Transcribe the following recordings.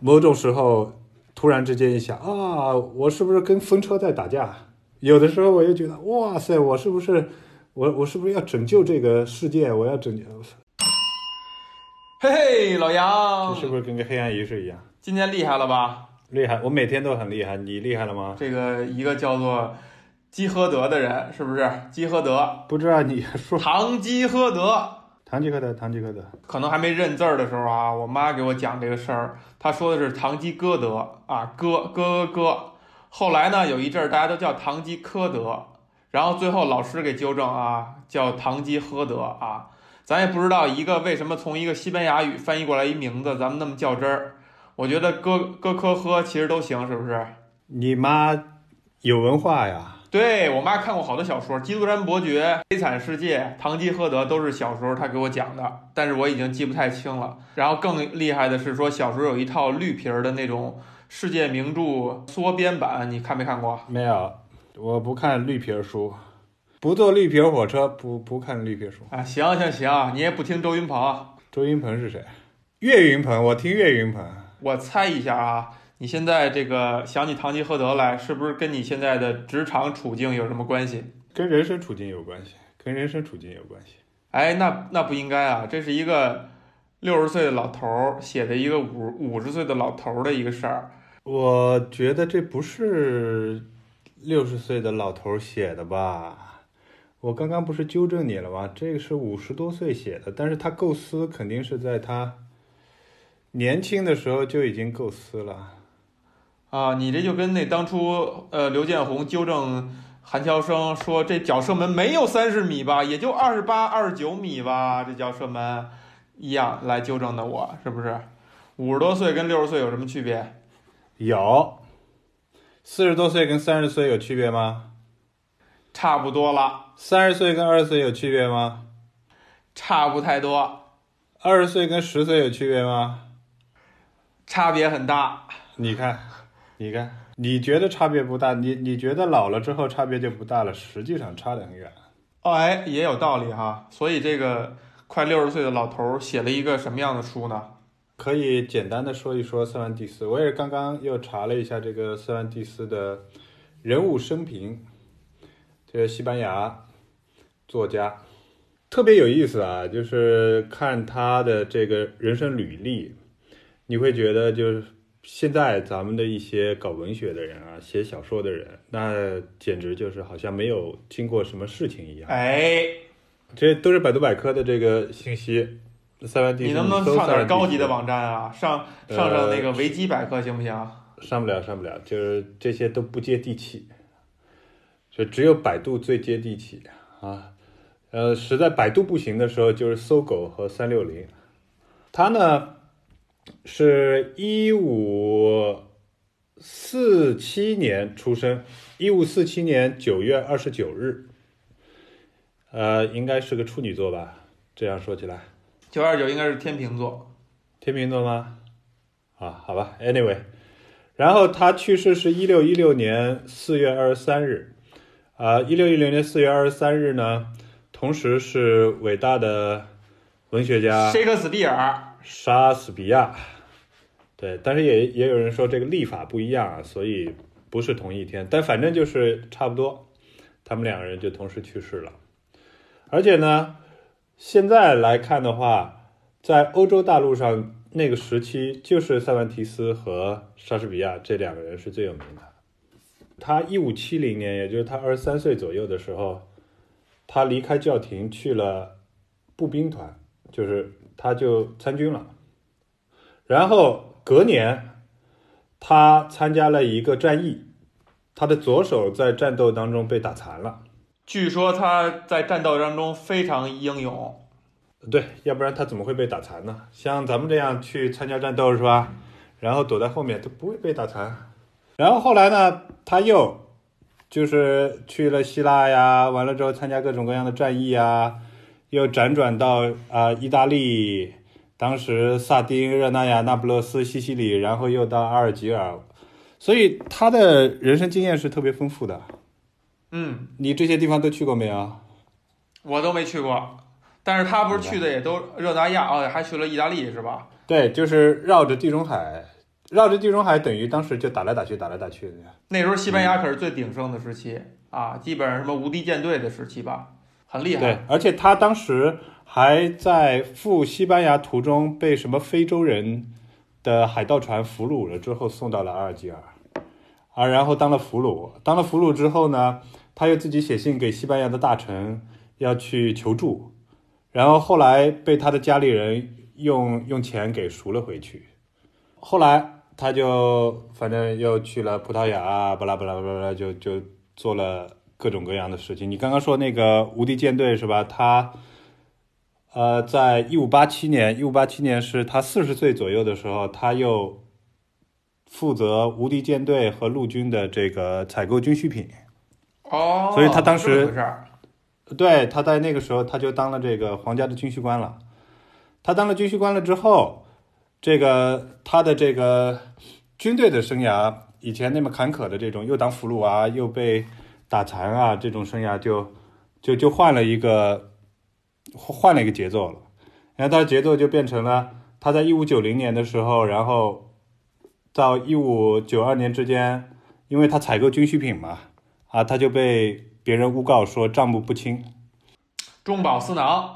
某种时候突然之间一想啊，我是不是跟风车在打架？有的时候我又觉得，哇塞，我是不是我我是不是要拯救这个世界？我要拯救，嘿嘿，老杨这，是不是跟个黑暗仪式一样今天厉害了吧？厉害？我每天都很厉害，你厉害了吗？这个一个叫做基诃德的人，是不是？基诃德，不知道你说唐吉诃德，堂吉诃德，堂吉诃德，可能还没认字儿的时候啊，我妈给我讲这个事儿，她说的是堂吉诃德啊，哥哥哥。后来呢，有一阵儿大家都叫堂吉诃德，然后最后老师给纠正啊，叫堂吉诃德啊。咱也不知道一个为什么从一个西班牙语翻译过来一名字，咱们那么较真儿。我觉得哥哥科呵其实都行，是不是？你妈有文化呀？对我妈看过好多小说，《基督山伯爵》《悲惨世界》《堂吉诃德》都是小时候她给我讲的，但是我已经记不太清了。然后更厉害的是说，小时候有一套绿皮儿的那种世界名著缩编版，你看没看过？没有，我不看绿皮儿书，不坐绿皮儿火车，不不看绿皮儿书。啊，行行行，你也不听周云鹏，周云鹏是谁？岳云鹏，我听岳云鹏。我猜一下啊，你现在这个想起堂吉诃德来，是不是跟你现在的职场处境有什么关系？跟人生处境有关系，跟人生处境有关系。哎，那那不应该啊，这是一个六十岁的老头儿写的一个五五十岁的老头儿的一个事儿。我觉得这不是六十岁的老头儿写的吧？我刚刚不是纠正你了吗？这个是五十多岁写的，但是他构思肯定是在他年轻的时候就已经构思了。啊，你这就跟那当初呃刘建宏纠正韩乔生说这脚射门没有三十米吧，也就二十八、二十九米吧，这脚射门一样来纠正的我，是不是？五十多岁跟六十岁有什么区别？有，四十多岁跟三十岁有区别吗？差不多了，三十岁跟二十岁有区别吗？差不太多，二十岁跟十岁有区别吗？差别很大。你看，你看，你觉得差别不大，你你觉得老了之后差别就不大了，实际上差得很远。哦，哎，也有道理哈。所以这个快六十岁的老头儿写了一个什么样的书呢？可以简单的说一说塞万蒂斯。我也刚刚又查了一下这个塞万蒂斯的人物生平，这个西班牙作家特别有意思啊，就是看他的这个人生履历，你会觉得就是现在咱们的一些搞文学的人啊，写小说的人，那简直就是好像没有经过什么事情一样。哎，这都是百度百科的这个信息。塞万蒂斯，你能不能上点高级的网站啊？上上上那个维基百科行不行？上不了，上不了，就是这些都不接地气，就只有百度最接地气啊。呃，实在百度不行的时候，就是搜狗和三六零。它呢是一五四七年出生，一五四七年九月二十九日，呃，应该是个处女座吧？这样说起来，九二九应该是天秤座。天秤座吗？啊，好吧，anyway，然后他去世是一六一六年四月二十三日，啊，一六一六年四月二十三日呢，同时是伟大的文学家谢克斯比尔，莎士比亚，对，但是也也有人说这个历法不一样啊，所以不是同一天，但反正就是差不多，他们两个人就同时去世了，而且呢，现在来看的话，在欧洲大陆上那个时期，就是塞万提斯和莎士比亚这两个人是最有名的。他一五七零年，也就是他二十三岁左右的时候，他离开教廷去了步兵团，就是他就参军了。然后隔年，他参加了一个战役，他的左手在战斗当中被打残了。据说他在战斗当中非常英勇。对，要不然他怎么会被打残呢？像咱们这样去参加战斗是吧？然后躲在后面都不会被打残。然后后来呢，他又就是去了希腊呀，完了之后参加各种各样的战役啊，又辗转到啊、意大利，当时萨丁、热那亚、那不勒斯、西西里，然后又到阿尔及尔，所以他的人生经验是特别丰富的。嗯，你这些地方都去过没有？我都没去过，但是他不是去的也都热那亚哦，还去了意大利是吧？对，就是绕着地中海，绕着地中海，等于当时就打来打去，打来打去的。那时候西班牙可是最鼎盛的时期啊，基本上什么无敌舰队的时期吧，很厉害。对，而且他当时还在赴西班牙途中被什么非洲人的海盗船俘虏了之后，送到了阿尔及尔，啊，然后当了俘虏，当了俘虏之后呢，他又自己写信给西班牙的大臣要去求助，然后后来被他的家里人用用钱给赎了回去，后来。他就反正又去了葡萄牙，巴拉巴拉巴拉，就就做了各种各样的事情。你刚刚说那个无敌舰队是吧？他，呃，在一五八七年，一五八七年是他四十岁左右的时候，他又负责无敌舰队和陆军的这个采购军需品。哦，所以他当时对，他在那个时候他就当了这个皇家的军需官了。他当了军需官了之后，这个他的这个军队的生涯，以前那么坎坷的这种，又当俘虏啊，又被打残啊，这种生涯就就就换了一个换了一个节奏了。然后他的节奏就变成了他在一五九零年的时候，然后到一五九二年之间，因为他采购军需品嘛，啊，他就被别人诬告说账目不清。中饱私囊。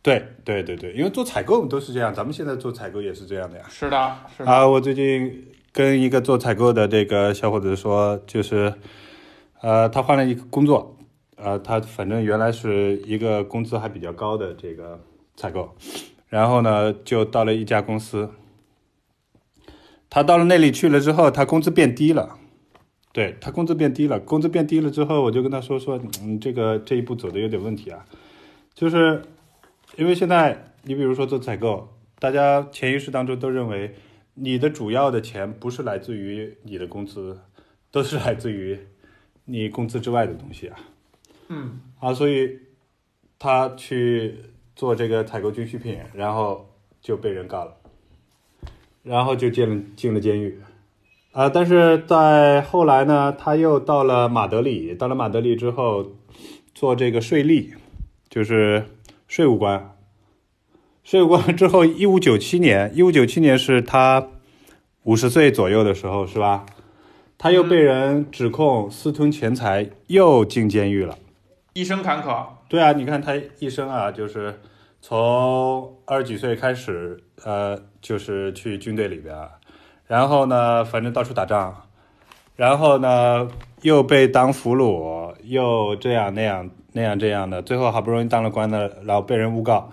对对对对，因为做采购都是这样，咱们现在做采购也是这样的呀。是的，是的。啊，我最近跟一个做采购的这个小伙子说，就是，呃，他换了一个工作，呃，他反正原来是一个工资还比较高的这个采购，然后呢，就到了一家公司，他到了那里去了之后，他工资变低了。对他工资变低了，工资变低了之后，我就跟他说说，嗯，这个这一步走的有点问题啊，就是因为现在你比如说做采购，大家潜意识当中都认为你的主要的钱不是来自于你的工资，都是来自于你工资之外的东西啊。嗯，啊，所以他去做这个采购军需品，然后就被人告了，然后就进了进了监狱。啊，但是在后来呢，他又到了马德里，到了马德里之后，做这个税吏，就是税务官。税务官之后，一五九七年，一五九七年是他五十岁左右的时候，是吧？他又被人指控私吞钱财，又进监狱了。一生坎坷。对啊，你看他一生啊，就是从二十几岁开始，呃，就是去军队里边，然后呢，反正到处打仗，然后呢又被当俘虏，又这样那样那样这样的，最后好不容易当了官的，然后被人诬告，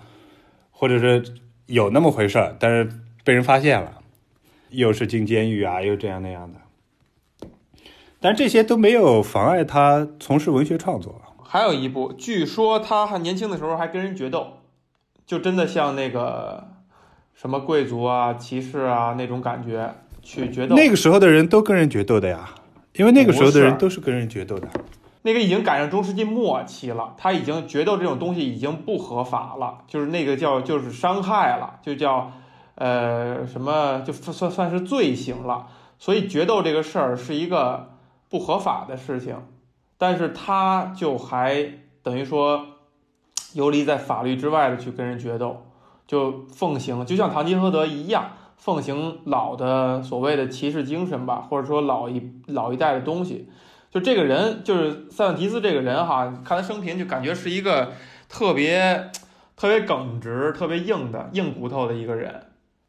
或者是有那么回事儿，但是被人发现了，又是进监狱啊，又这样那样的，但这些都没有妨碍他从事文学创作。还有一部，据说他还年轻的时候还跟人决斗，就真的像那个什么贵族啊、骑士啊那种感觉去决斗。那个时候的人都跟人决斗的呀，因为那个时候的人都是跟人决斗的。那个已经赶上中世纪末期了，他已经决斗这种东西已经不合法了，就是那个叫就是伤害了，就叫呃什么就算算是罪行了。所以决斗这个事儿是一个不合法的事情，但是他就还等于说游离在法律之外的去跟人决斗，就奉行就像唐吉诃德一样，奉行老的所谓的骑士精神吧，或者说老一老一代的东西。就这个人，就是塞万提斯这个人哈，看他生平就感觉是一个特别特别耿直、特别硬的硬骨头的一个人。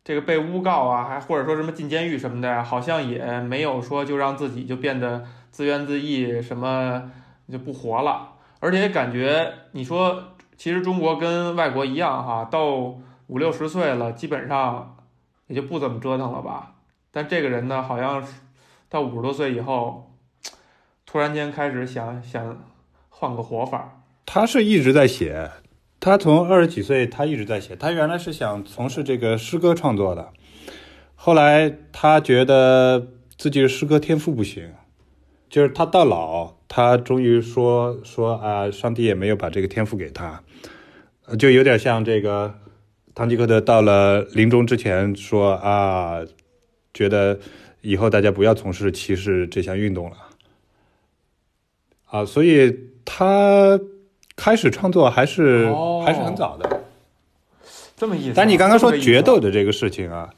这个被诬告啊，还或者说什么进监狱什么的，好像也没有说就让自己就变得自怨自艾，什么就不活了。而且感觉你说，其实中国跟外国一样哈，到五六十岁了，基本上也就不怎么折腾了吧。但这个人呢，好像到五十多岁以后，突然间开始想想换个活法。他是一直在写，他从二十几岁他一直在写。他原来是想从事这个诗歌创作的，后来他觉得自己诗歌天赋不行，就是他到老，他终于说说啊，上帝也没有把这个天赋给他，就有点像这个堂吉诃德到了临终之前说啊，觉得以后大家不要从事骑士这项运动了。啊，所以他开始创作还是、哦还是很早的。这么意思啊。但你刚刚说决斗的这个事情啊，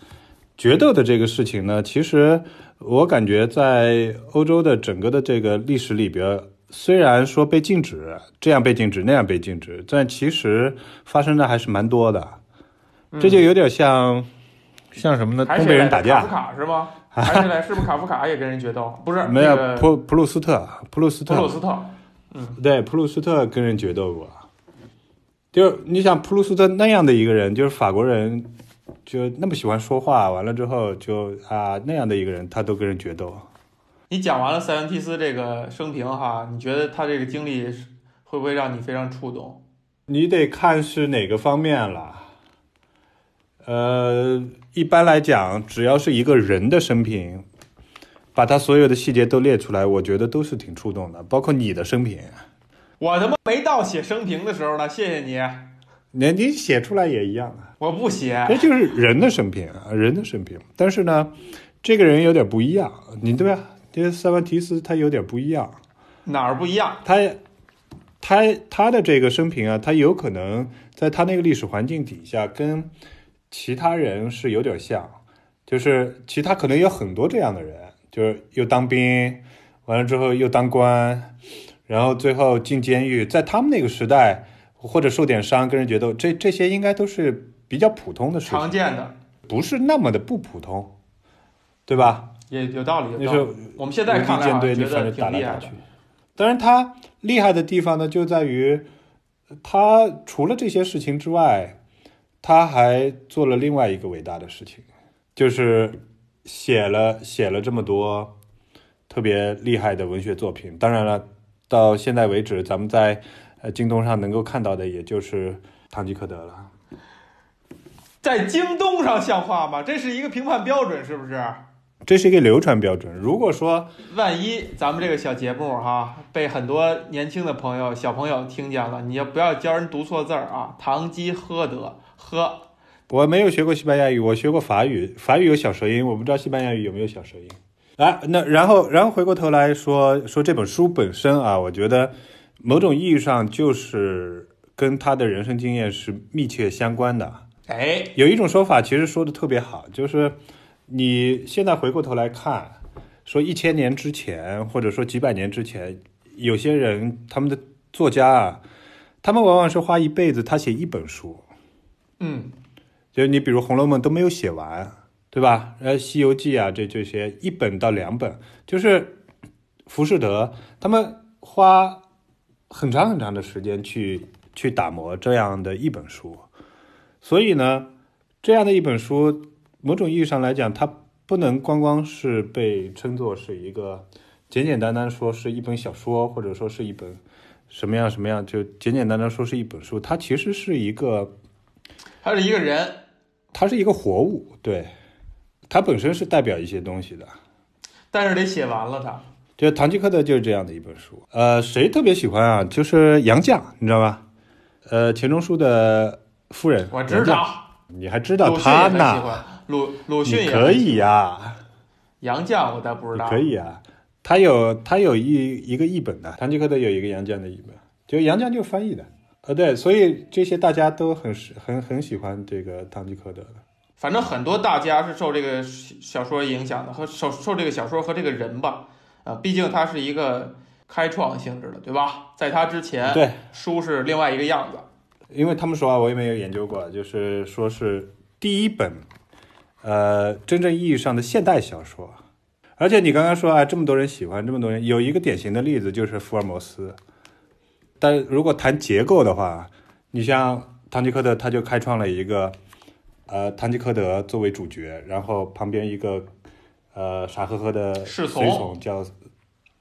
决斗的这个事情呢，其实我感觉在欧洲的整个的这个历史里边，虽然说被禁止，这样被禁止，那样被禁止，但其实发生的还是蛮多的。这就有点像，像什么呢？东北人打架夫，卡是吗？还是来是不是卡夫卡也跟人决斗？不是，没有那个普普鲁斯特，普鲁斯特，普鲁斯特。对，普鲁斯特跟人决斗过。就你想普鲁斯特那样的一个人，就是法国人，就那么喜欢说话，完了之后就啊那样的一个人，他都跟人决斗。你讲完了塞文提斯这个生平哈，你觉得他这个经历会不会让你非常触动？你得看是哪个方面了。呃，一般来讲，只要是一个人的生平，把他所有的细节都列出来，我觉得都是挺触动的，包括你的生平。我他妈没到写生平的时候呢，谢谢你，你你写出来也一样啊。我不写。这就是人的生平啊，人的生平。但是呢，这个人有点不一样，你对吧？这个塞万提斯他有点不一样，哪儿不一样？他他他的这个生平啊，他有可能在他那个历史环境底下跟其他人是有点像，就是其他可能有很多这样的人，就是又当兵，完了之后又当官，然后最后进监狱，在他们那个时代或者受点伤跟人决斗，这这些应该都是比较普通的事情。常见的，不是那么的不普通，对吧？也有道理。有那时候道理。我们现在看来舰队好像觉得你反正打挺厉害的来打去。。当然，他厉害的地方呢，就在于他除了这些事情之外，他还做了另外一个伟大的事情，就是写了写了这么多特别厉害的文学作品。当然了，到现在为止，咱们在呃京东上能够看到的，也就是《堂吉诃德》了。在京东上像话吗？这是一个评判标准，是不是？这是一个流传标准。如果说万一咱们这个小节目哈被很多年轻的朋友、小朋友听见了，你要不要教人读错字儿啊？堂吉诃德，呵，我没有学过西班牙语，我学过法语，法语有小舌音，我不知道西班牙语有没有小舌音。啊，那然后然后回过头来说说这本书本身啊，我觉得某种意义上就是跟他的人生经验是密切相关的。哎，有一种说法其实说的特别好，就是你现在回过头来看，说一千年之前，或者说几百年之前，有些人他们的作家啊，他们往往是花一辈子他写一本书，嗯，就你比如《红楼梦》都没有写完，对吧？呃，《西游记》啊，这这些一本到两本，就是浮士德他们花很长很长的时间去去打磨这样的一本书，所以呢，这样的一本书，某种意义上来讲，它不能光光是被称作是一个简简单单说是一本小说，或者说是一本什么样什么样，就简简单单说是一本书，它其实是一个。他是一个人，它是一个活物，对，它本身是代表一些东西的。但是得写完了他。就《堂吉诃德》就是这样的一本书。呃，谁特别喜欢啊？就是杨绛，你知道吧？呃，钱钟书的夫人，我知道，你还知道鲁迅他也喜呢？欢，鲁鲁迅也可以呀、杨绛我倒不知道。可以啊。他有他有一一个译本的，《堂吉诃德》有一个杨绛的译本，就杨绛就翻译的。呃，对，所以这些大家都很喜很很喜欢这个《堂吉诃德》的。反正很多大家是受这个小说影响的，和受受这个小说和这个人吧，啊，毕竟他是一个开创性质的，对吧？在他之前，对，书是另外一个样子。因为他们说啊，我也没有研究过，就是说是第一本，呃，真正意义上的现代小说。而且你刚刚说啊，这么多人喜欢，这么多人，有一个典型的例子就是福尔摩斯。但如果谈结构的话，你像唐吉诃德，他就开创了一个，呃，唐吉诃德作为主角，然后旁边一个，呃，傻呵呵的侍从随从叫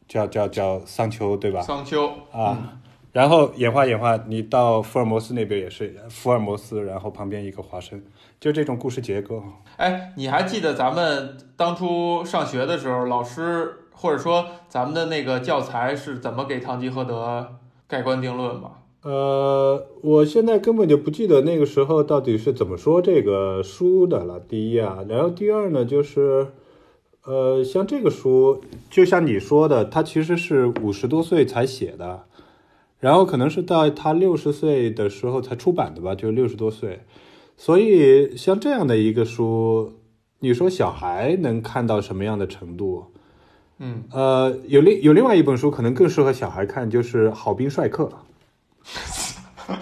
叫叫叫桑丘，对吧？桑丘啊，然后演化演化，你到福尔摩斯那边也是福尔摩斯，然后旁边一个华生，就这种故事结构。哎，你还记得咱们当初上学的时候，老师或者说咱们的那个教材是怎么给唐吉诃德盖棺定论吧？呃，我现在根本就不记得那个时候到底是怎么说这个书的了。第一啊，然后第二呢，就是，呃，像这个书，就像你说的，他其实是五十多岁才写的，然后可能是到他六十岁的时候才出版的吧，就六十多岁。所以像这样的一个书，你说小孩能看到什么样的程度？嗯，呃，有另有另外一本书可能更适合小孩看，就是《好兵帅克》。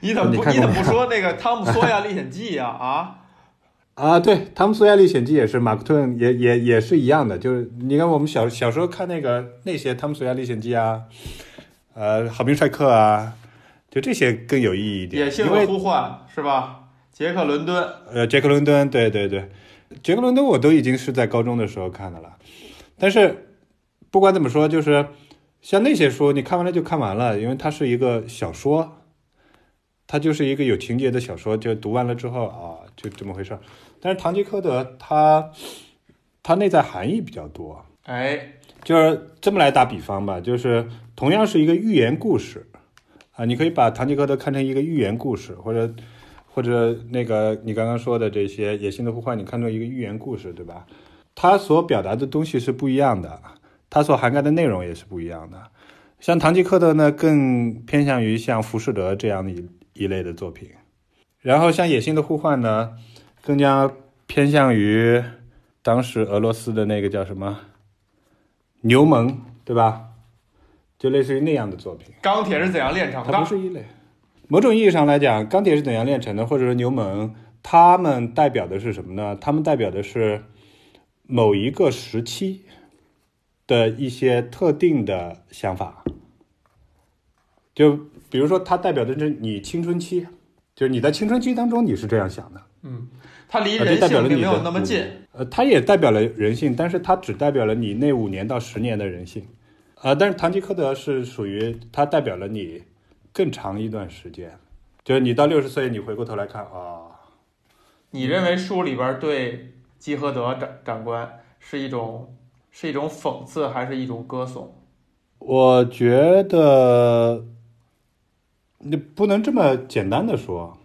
你怎么不你怎么不说那个《汤姆·索亚历险记》呀？啊，啊，对，《汤姆·索亚历险记》也是，马克吐温也也也是一样的，就是你看我们小小时候看那个那些《汤姆·索亚历险记》啊，呃，《好兵帅克》啊，就这些更有意义一点，野性的呼唤是吧？杰克·伦敦，呃，杰克伦敦，对对对，杰克伦敦我都已经是在高中的时候看的了，但是不管怎么说，就是像那些书，你看完了就看完了，因为它是一个小说，它就是一个有情节的小说，就读完了之后啊，就这么回事儿。但是堂吉诃德它它内在含义比较多，哎，就是这么来打比方吧，就是同样是一个寓言故事啊，你可以把堂吉诃德看成一个寓言故事，或者或者那个你刚刚说的这些野性的呼唤，你看作一个寓言故事，对吧？它所表达的东西是不一样的，它所涵盖的内容也是不一样的。像堂吉诃德呢，更偏向于像浮士德这样的一一类的作品，然后像野性的呼唤呢，更加偏向于当时俄罗斯的那个叫什么牛虻，对吧？就类似于那样的作品。钢铁是怎样炼成的它不？是一类。某种意义上来讲，钢铁是怎样炼成的，或者说牛虻，它们代表的是什么呢？它们代表的是某一个时期的一些特定的想法。就比如说，它代表的是你青春期，就是你在青春期当中你是这样想的。嗯它离人性并没有那么近。呃，它也代表了人性，但是它只代表了你那五年到十年的人性，啊、但是堂吉诃德是属于它代表了你更长一段时间，就是你到六十岁，你回过头来看啊、你认为书里边对基诃德长长官是一种是一种讽刺，还是一种歌颂？我觉得你不能这么简单的说，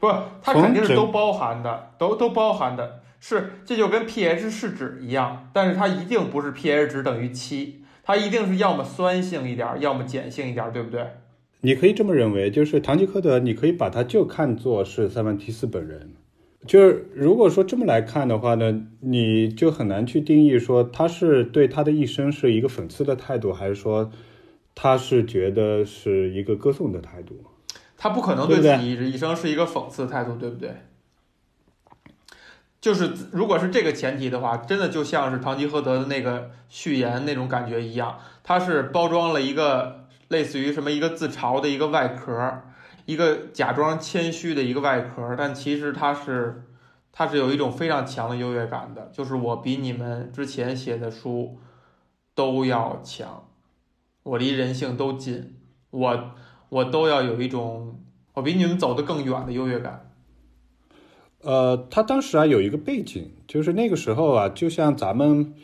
不，它肯定是都包含的，都都包含的。是，这就跟 pH 试纸一样，但是它一定不是 pH 值等于七，它一定是要么酸性一点，要么碱性一点，对不对？你可以这么认为，就是堂吉诃德，你可以把他就看作是塞万提斯本人。就是如果说这么来看的话呢，你就很难去定义说他是对他的一生是一个讽刺的态度，还是说他是觉得是一个歌颂的态度。他不可能对自己一生是一个讽刺态度，对不对？就是如果是这个前提的话，真的就像是堂吉诃德的那个序言那种感觉一样，他是包装了一个类似于什么一个自嘲的一个外壳，一个假装谦虚的一个外壳，但其实它是它是有一种非常强的优越感的，就是我比你们之前写的书都要强，我离人性都近，我我都要有一种我比你们走得更远的优越感。呃，他当时啊有一个背景，就是那个时候啊，就像咱们，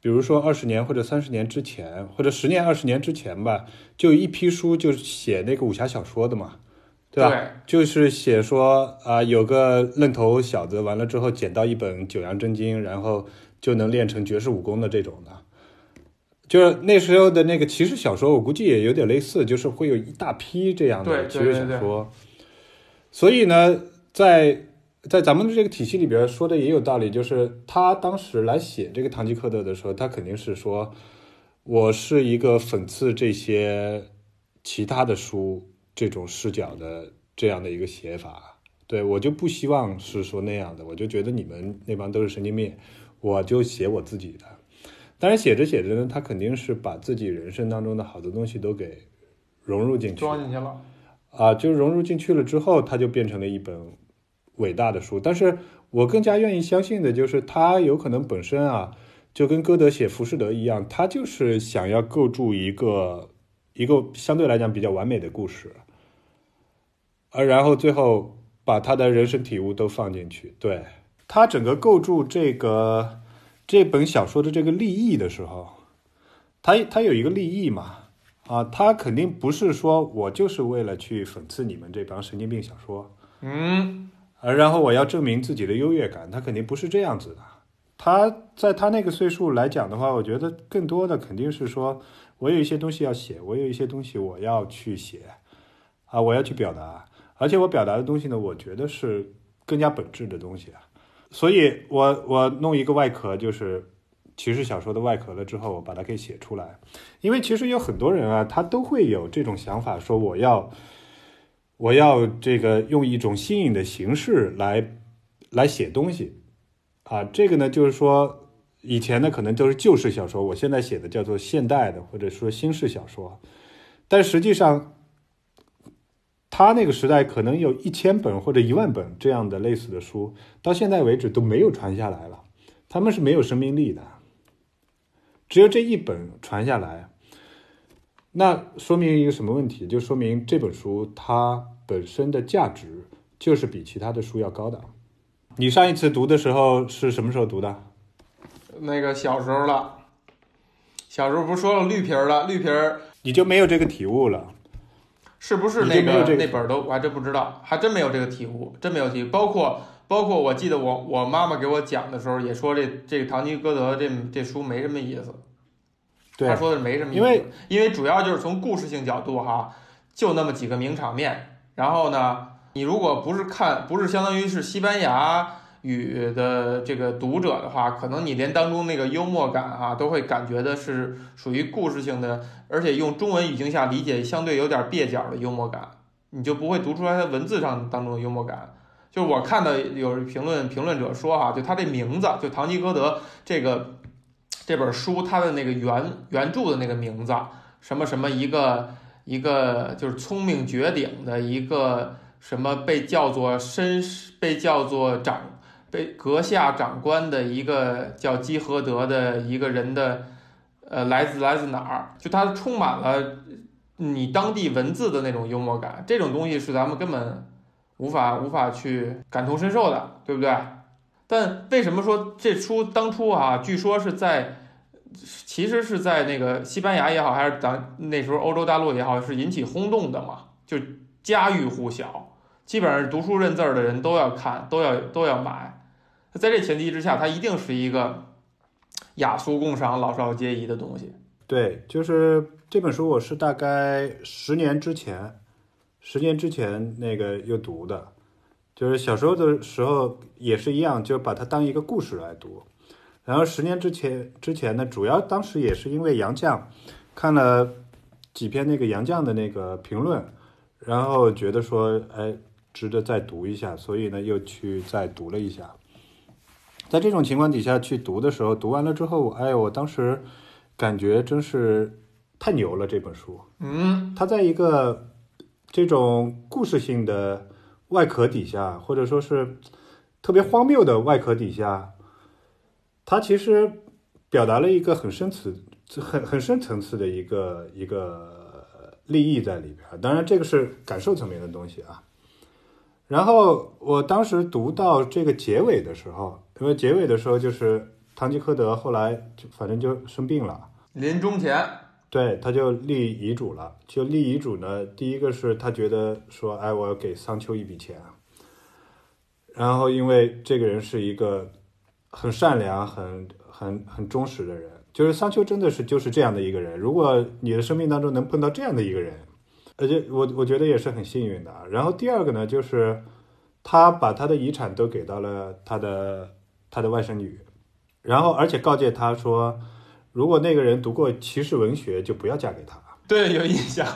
比如说二十年或者三十年之前，或者十年二十年之前吧，就一批书就是写那个武侠小说的嘛，对吧？就是写说啊、有个愣头小子，完了之后捡到一本《九阳真经》，然后就能练成绝世武功的这种的。就是那时候的那个骑士小说，我估计也有点类似，就是会有一大批这样的对骑士小说。所以呢，在在咱们的这个体系里边说的也有道理，就是他当时来写这个《堂吉诃德》的时候，他肯定是说，我是一个讽刺这些其他的书这种视角的这样的一个写法。对我就不希望是说那样的，我就觉得你们那帮都是神经病，我就写我自己的。但是写着写着呢，他肯定是把自己人生当中的好多东西都给融入进去装进去了。啊，就融入进去了之后，它就变成了一本伟大的书。但是我更加愿意相信的就是，他有可能本身啊，就跟歌德写《浮士德》一样，他就是想要构筑一个一个相对来讲比较完美的故事，而然后最后把他的人生体悟都放进去。对他整个构筑这个这本小说的这个立意的时候，他他有一个立意嘛，啊，他肯定不是说我就是为了去讽刺你们这帮神经病小说，嗯，呃，然后我要证明自己的优越感，他肯定不是这样子的。他在他那个岁数来讲的话，我觉得更多的肯定是说，我有一些东西要写，我有一些东西我要去写，啊，我要去表达，而且我表达的东西呢，我觉得是更加本质的东西啊。所以我我弄一个外壳，就是骑士小说的外壳了之后，我把它给写出来。因为其实有很多人啊，他都会有这种想法，说我要我要这个用一种新颖的形式来来写东西啊。这个呢，就是说以前呢可能都是旧式小说，我现在写的叫做现代的或者说新式小说，但实际上。他那个时代可能有一千本或者一万本这样的类似的书，到现在为止都没有传下来了，他们是没有生命力的，只有这一本传下来，那说明一个什么问题？就说明这本书它本身的价值就是比其他的书要高的。你上一次读的时候是什么时候读的？那个小时候了，小时候不是说了绿皮儿了，绿皮儿你就没有这个体悟了。是不是那个那本都我还真不知道，还真没有这个体悟，真没有体。包括包括，我记得我我妈妈给我讲的时候也说，这这个《堂吉诃德》这这书没什么意思。对，他说的没什么意思，因为因为主要就是从故事性角度哈，就那么几个名场面。然后呢，你如果不是看，不是相当于是西班牙。语的这个读者的话，可能你连当中那个幽默感哈，都会感觉的是属于故事性的，而且用中文语境下理解相对有点蹩脚的幽默感，你就不会读出来它文字上当中的幽默感。就是我看到有评论评论者说哈，就他这名字，就《堂吉诃德》这个这本书，它的那个原原著的那个名字，什么什么一个一个就是聪明绝顶的一个什么被叫做绅士，被叫做长。被阁下长官的一个叫基和德的一个人的，呃，来自来自哪儿？就他充满了你当地文字的那种幽默感，这种东西是咱们根本无法无法去感同身受的，对不对？但为什么说这书当初啊，据说是在，其实是在那个西班牙也好，还是咱那时候欧洲大陆也好，是引起轰动的嘛？就家喻户晓，基本上读书认字儿的人都要看，都要都要买。在这前提之下，它一定是一个雅俗共赏、老少皆宜的东西。对，就是这本书，我是大概十年之前，十年之前那个又读的，就是小时候的时候也是一样，就把它当一个故事来读。然后十年之前之前呢，主要当时也是因为杨绛看了几篇那个杨绛的那个评论，然后觉得说，哎，值得再读一下，所以呢，又去再读了一下。在这种情况底下去读的时候，读完了之后，哎，我当时感觉真是太牛了这本书。嗯，它在一个这种故事性的外壳底下，或者说是特别荒谬的外壳底下，它其实表达了一个很深层、很很深层次的一个一个利益在里边。当然，这个是感受层面的东西啊。然后我当时读到这个结尾的时候。因为结尾的时候，就是堂吉诃德后来就反正就生病了，临终前，对，他就立遗嘱了。就立遗嘱呢，第一个是他觉得说，哎，我要给桑丘一笔钱。然后，因为这个人是一个很善良、很很很忠实的人，就是桑丘真的是就是这样的一个人。如果你的生命当中能碰到这样的一个人，而且我我觉得也是很幸运的。然后第二个呢，就是他把他的遗产都给到了他的。他的外甥女，然后而且告诫他说，如果那个人读过骑士文学，就不要嫁给他。对，有印象，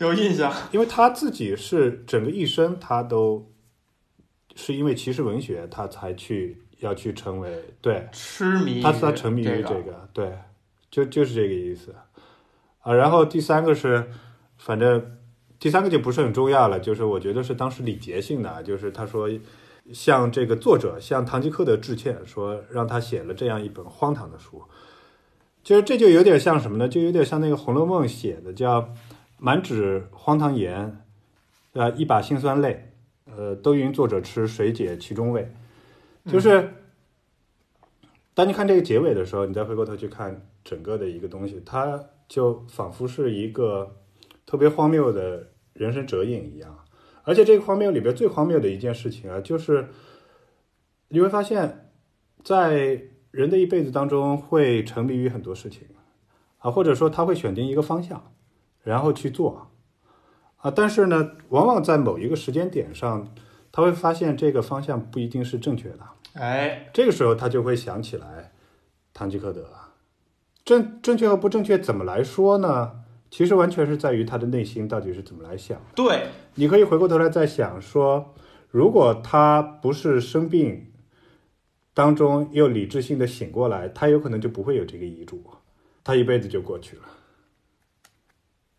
有印象，因为他自己是整个一生，他都是因为骑士文学，他才去要去成为对痴迷，他他沉迷于这个，对，就就是这个意思啊。然后第三个是，反正第三个就不是很重要了，就是我觉得是当时礼节性的，就是他说。向这个作者，向唐吉诃德致歉，说让他写了这样一本荒唐的书。就是这就有点像什么呢？就有点像那个《红楼梦》写的，叫“满纸荒唐言，呃，一把辛酸泪，呃，都云作者痴，谁解其中味？”就是当你看这个结尾的时候，你再回过头去看整个的一个东西，它就仿佛是一个特别荒谬的人生折影一样。而且这个荒谬里边最荒谬的一件事情啊，就是你会发现，在人的一辈子当中会沉迷于很多事情啊，或者说他会选定一个方向，然后去做。啊，但是呢，往往在某一个时间点上，他会发现这个方向不一定是正确的。哎，这个时候他就会想起来堂吉诃德。正正确和不正确怎么来说呢？其实完全是在于他的内心到底是怎么来想。对，你可以回过头来再想说，如果他不是生病当中又理智性的醒过来，他有可能就不会有这个遗嘱，他一辈子就过去了。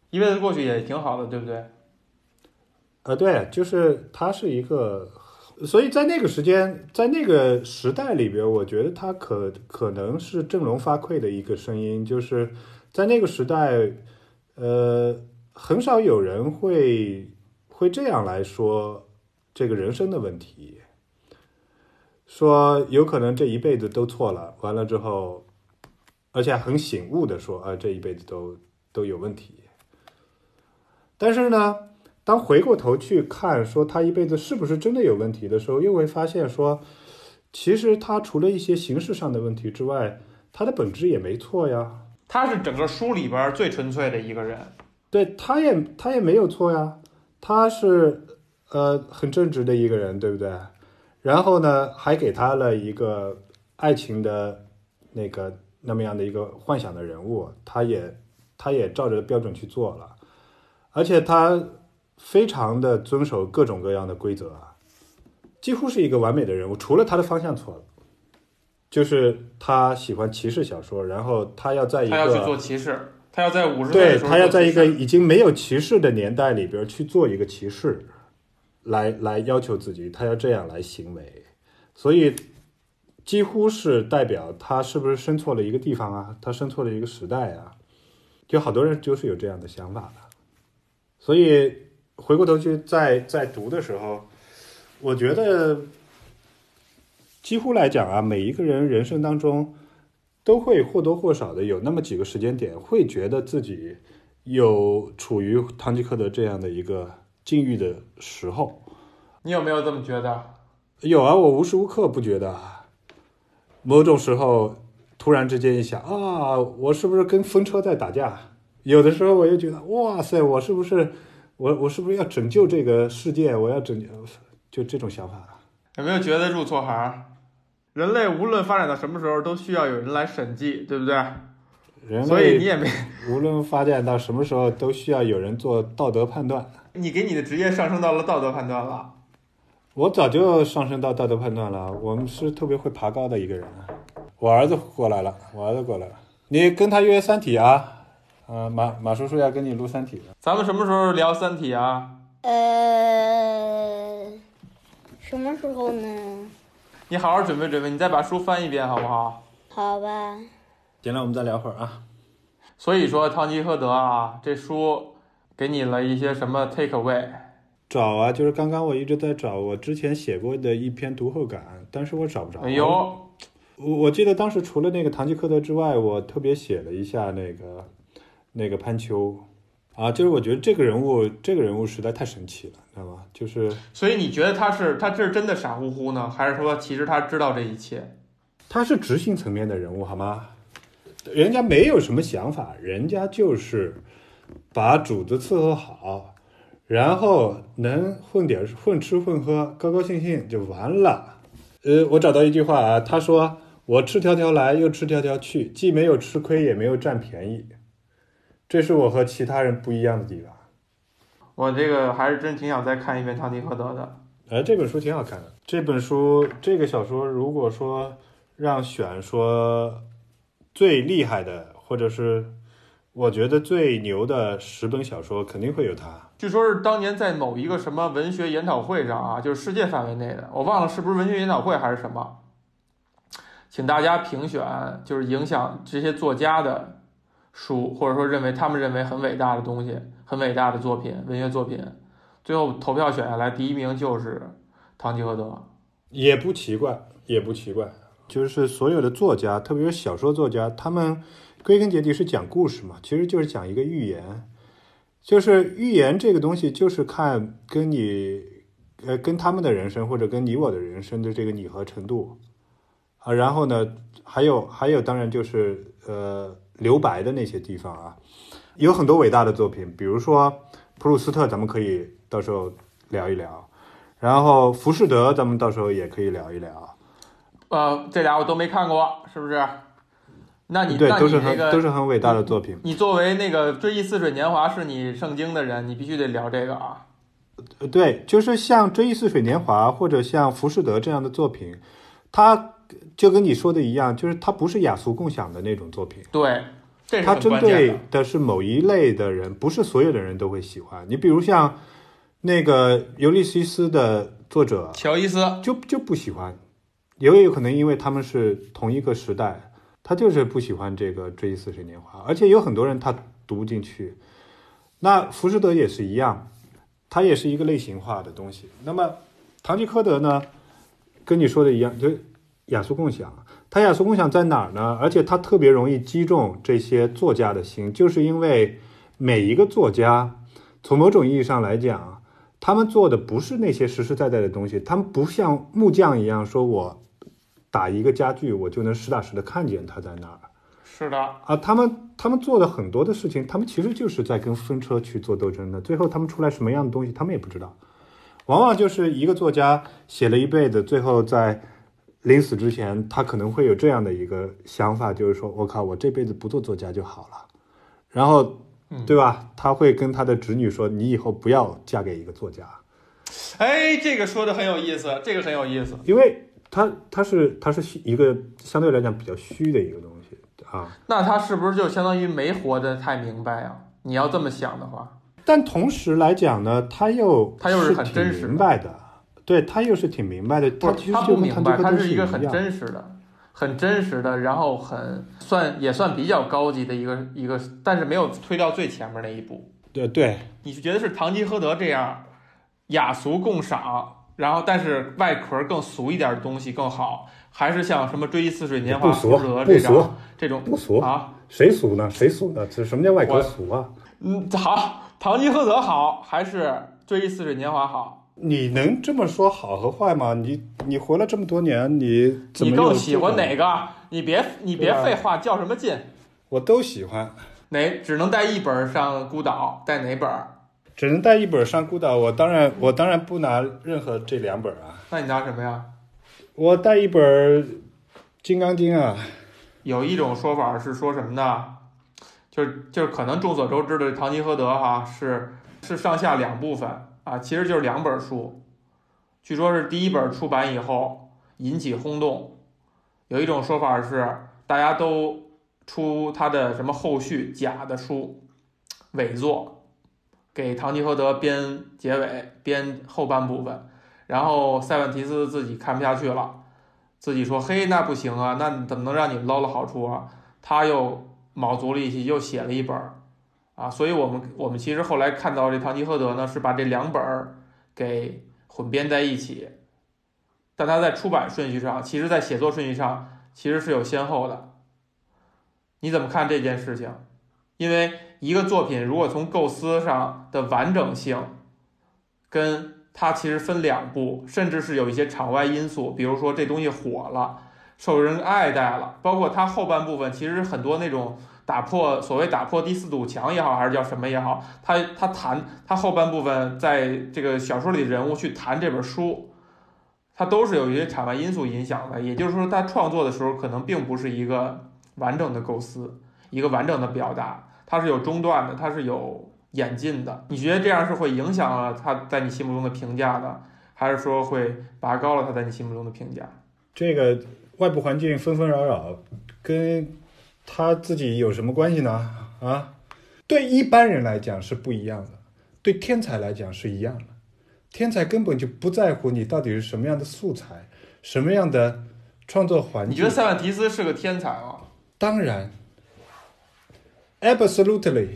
一辈子过去也挺好的，对不对？呃，对，就是他是一个，所以在那个时间，在那个时代里边，我觉得他可可能是振聋发聩的一个声音，就是在那个时代，呃，很少有人会会这样来说这个人生的问题，说有可能这一辈子都错了，完了之后，而且很醒悟的说啊，这一辈子都都有问题，但是呢。当回过头去看，说他一辈子是不是真的有问题的时候，又会发现说，其实他除了一些形式上的问题之外，他的本质也没错呀。他是整个书里边最纯粹的一个人，对，他也他也没有错呀，他是呃很正直的一个人，对不对？然后呢，还给他了一个爱情的那个那么样的一个幻想的人物，他也他也照着标准去做了，而且他。非常的遵守各种各样的规则啊，几乎是一个完美的人物，除了他的方向错了，就是他喜欢骑士小说，然后他要在一个他要去做骑士，他要在五十对他要在一个已经没有骑士的年代里边去做一个骑士，来来要求自己，他要这样来行为，所以几乎是代表他是不是生错了一个地方啊？他生错了一个时代啊？就好多人就是有这样的想法的，所以。回过头去再再读的时候，我觉得几乎来讲啊，每一个人人生当中都会或多或少的有那么几个时间点，会觉得自己有处于堂吉诃德这样的一个境遇的时候。你有没有这么觉得？有啊，我无时无刻不觉得，某种时候突然之间一想啊，我是不是跟风车在打架？有的时候我又觉得，哇塞，我是不是？我我是不是要拯救这个世界？我要拯救，就这种想法。有没有觉得入错行？人类无论发展到什么时候，都需要有人来审计，对不对？人所以你也没无论发展到什么时候，都需要有人做道德判断。你给你的职业上升到了道德判断了。我早就上升到道德判断了。我们是特别会爬高的一个人。我儿子过来了，我儿子过来了。你跟他约《三体》啊？啊，马马叔叔要跟你录《三体》咱们什么时候聊《三体》啊？呃，什么时候呢？你好好准备准备，你再把书翻一遍，好不好？好吧。行了，我们再聊会儿啊。所以说，《堂吉诃德》啊，这书给你了一些什么 take away？找啊，就是刚刚我一直在找我之前写过的一篇读后感，但是我找不着。哎呦，我我记得当时除了那个《堂吉诃德》之外，我特别写了一下那个。那个潘秋，啊，就是我觉得这个人物，这个人物实在太神奇了，知道吗？就是，所以你觉得他是他这是真的傻乎乎呢，还是说其实他知道这一切？他是执行层面的人物，好吗？人家没有什么想法，人家就是把主子伺候好，然后能混点混吃混喝，高高兴兴就完了。呃，我找到一句话啊，他说：“我赤条条来，又赤条条去，既没有吃亏，也没有占便宜。”这是我和其他人不一样的地方。我这个还是真挺想再看一遍《堂吉诃德》的。哎，这本书挺好看的。这本书，这个小说，如果说让选说最厉害的，或者是我觉得最牛的十本小说，肯定会有它。据说是当年在某一个什么文学研讨会上啊，就是世界范围内的，我忘了是不是文学研讨会还是什么，请大家评选，就是影响这些作家的。书或者说认为他们认为很伟大的东西，很伟大的作品，文学作品，最后投票选下来，第一名就是《堂吉诃德》，也不奇怪，也不奇怪。就是所有的作家，特别是小说作家，他们归根结底是讲故事嘛，其实就是讲一个寓言。就是寓言这个东西，就是看跟你，呃，跟他们的人生或者跟你我的人生的这个拟合程度啊。然后呢，还有还有，当然就是呃。留白的那些地方啊，有很多伟大的作品，比如说普鲁斯特，咱们可以到时候聊一聊；然后浮士德，咱们到时候也可以聊一聊。呃，这俩我都没看过，是不是？那你对，那都是很都是很伟大的作品。你作为那个追忆似水年华是你圣经的人，你必须得聊这个啊。呃对，就是像《追忆似水年华》或者像《浮士德》这样的作品，它就跟你说的一样，就是它不是雅俗共享的那种作品，对，这它针对。的是某一类的人，不是所有的人都会喜欢。你比如像那个《尤利西斯》的作者，乔伊斯，就就不喜欢，也有可能因为他们是同一个时代，他就是不喜欢这个《追忆似水年华》，而且有很多人他读不进去。那浮士德也是一样，它也是一个类型化的东西。那么堂吉诃德呢，跟你说的一样，就是雅俗共享。它雅俗共享在哪儿呢？而且它特别容易击中这些作家的心，就是因为每一个作家，从某种意义上来讲，他们做的不是那些实实在在的东西，他们不像木匠一样，说我打一个家具，我就能实打实的看见它在那儿是的，啊。他们他们做的很多的事情，他们其实就是在跟风车去做斗争的。最后他们出来什么样的东西，他们也不知道。往往就是一个作家写了一辈子，最后在临死之前，他可能会有这样的一个想法，就是说我靠，我这辈子不做作家就好了。然后，对吧？他会跟他的侄女说：“你以后不要嫁给一个作家。”哎，这个说的很有意思，这个很有意思。因为他他是他是虚一个相对来讲比较虚的一个东西啊，那他是不是就相当于没活得太明白啊？你要这么想的话，但同时来讲呢，他又他又是很真实的明白的，对他又是挺明白的，他他不明白，他是一个很真实的、很真实的，然后很算也算比较高级的一个一个，但是没有推到最前面那一步。对对你是觉得是堂吉诃德这样雅俗共赏，然后但是外壳更俗一点的东西更好，还是像什么追忆似水年华、不俗这不俗种这种不俗，啊？谁俗呢？谁俗呢？这什么叫外我壳俗啊？嗯，好，堂吉诃德好还是追忆似水年华好？你能这么说好和坏吗？你你活了这么多年，你怎么你更喜欢哪个？你别你别废话，较什么劲？我都喜欢，哪只能带一本上孤岛，带哪本？只能带一本上孤岛。我当然我当然不拿任何这两本啊，那你拿什么呀？我带一本《金刚经》啊。有一种说法是说什么呢？就是就是可能众所周知的堂吉诃德哈是是上下两部分啊，其实就是两本书。据说是第一本出版以后引起轰动，有一种说法是大家都出他的什么后续假的书伪作，给堂吉诃德编结尾编后半部分，然后塞万提斯自己看不下去了。自己说：“嘿，那不行啊，那怎么能让你们捞了好处啊？”他又卯足力气又写了一本，啊，所以我们我们其实后来看到这堂吉诃德呢，是把这两本儿给混编在一起，但它在出版顺序上，其实在写作顺序上其实是有先后的。你怎么看这件事情？因为一个作品如果从构思上的完整性，跟它其实分两步，甚至是有一些场外因素，比如说这东西火了，受人爱戴了，包括它后半部分，其实很多那种打破所谓打破第四堵墙也好，还是叫什么也好，他他谈他后半部分在这个小说里的人物去谈这本书，它都是有一些场外因素影响的，也就是说，他创作的时候可能并不是一个完整的构思，一个完整的表达，它是有中断的，它是有演进的。你觉得这样是会影响了他在你心目中的评价的，还是说会拔高了他在你心目中的评价？这个外部环境纷纷扰扰，跟他自己有什么关系呢？啊，对一般人来讲是不一样的，对天才来讲是一样的。天才根本就不在乎你到底是什么样的素材，什么样的创作环境。你觉得塞万提斯是个天才吗？当然，absolutely，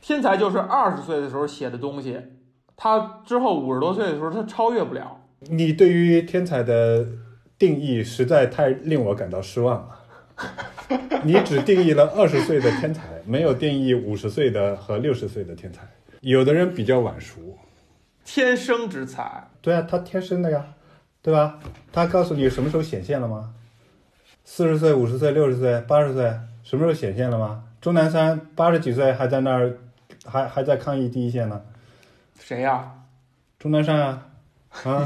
天才就是二十岁的时候写的东西，他之后五十多岁的时候他超越不了。你对于天才的定义实在太令我感到失望了。你只定义了二十岁的天才，没有定义五十岁的和六十岁的天才。有的人比较晚熟，天生之才。对啊，他天生的呀，对吧？他告诉你什么时候显现了吗？四十岁、五十岁、六十岁、八十岁，什么时候显现了吗？钟南山八十几岁还在那儿，还还在抗疫第一线呢。谁呀？钟南山 啊。好，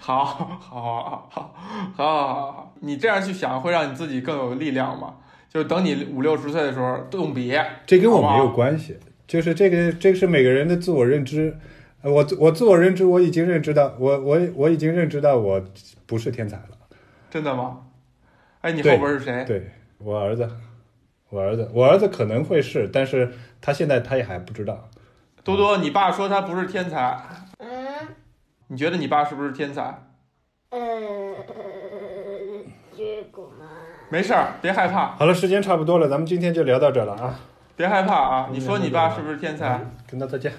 好，好，好，好，好，好，好。你这样去想，会让你自己更有力量嘛？就是等你五六十岁的时候动笔，这跟我没有关系，就是这个，这个是每个人的自我认知。呃我我自我认知，我已经认知到，我我我已经认知到我不是天才了。真的吗？哎，你后边是谁？对我儿子，我儿子，我儿子可能会是，但是他现在他也还不知道。多多，你爸说他不是天才，嗯，你觉得你爸是不是天才？呃，这个嘛，没事儿，别害怕，好了，时间差不多了，咱们今天就聊到这儿了啊。别害怕啊！你说你爸是不是天才？跟他再见。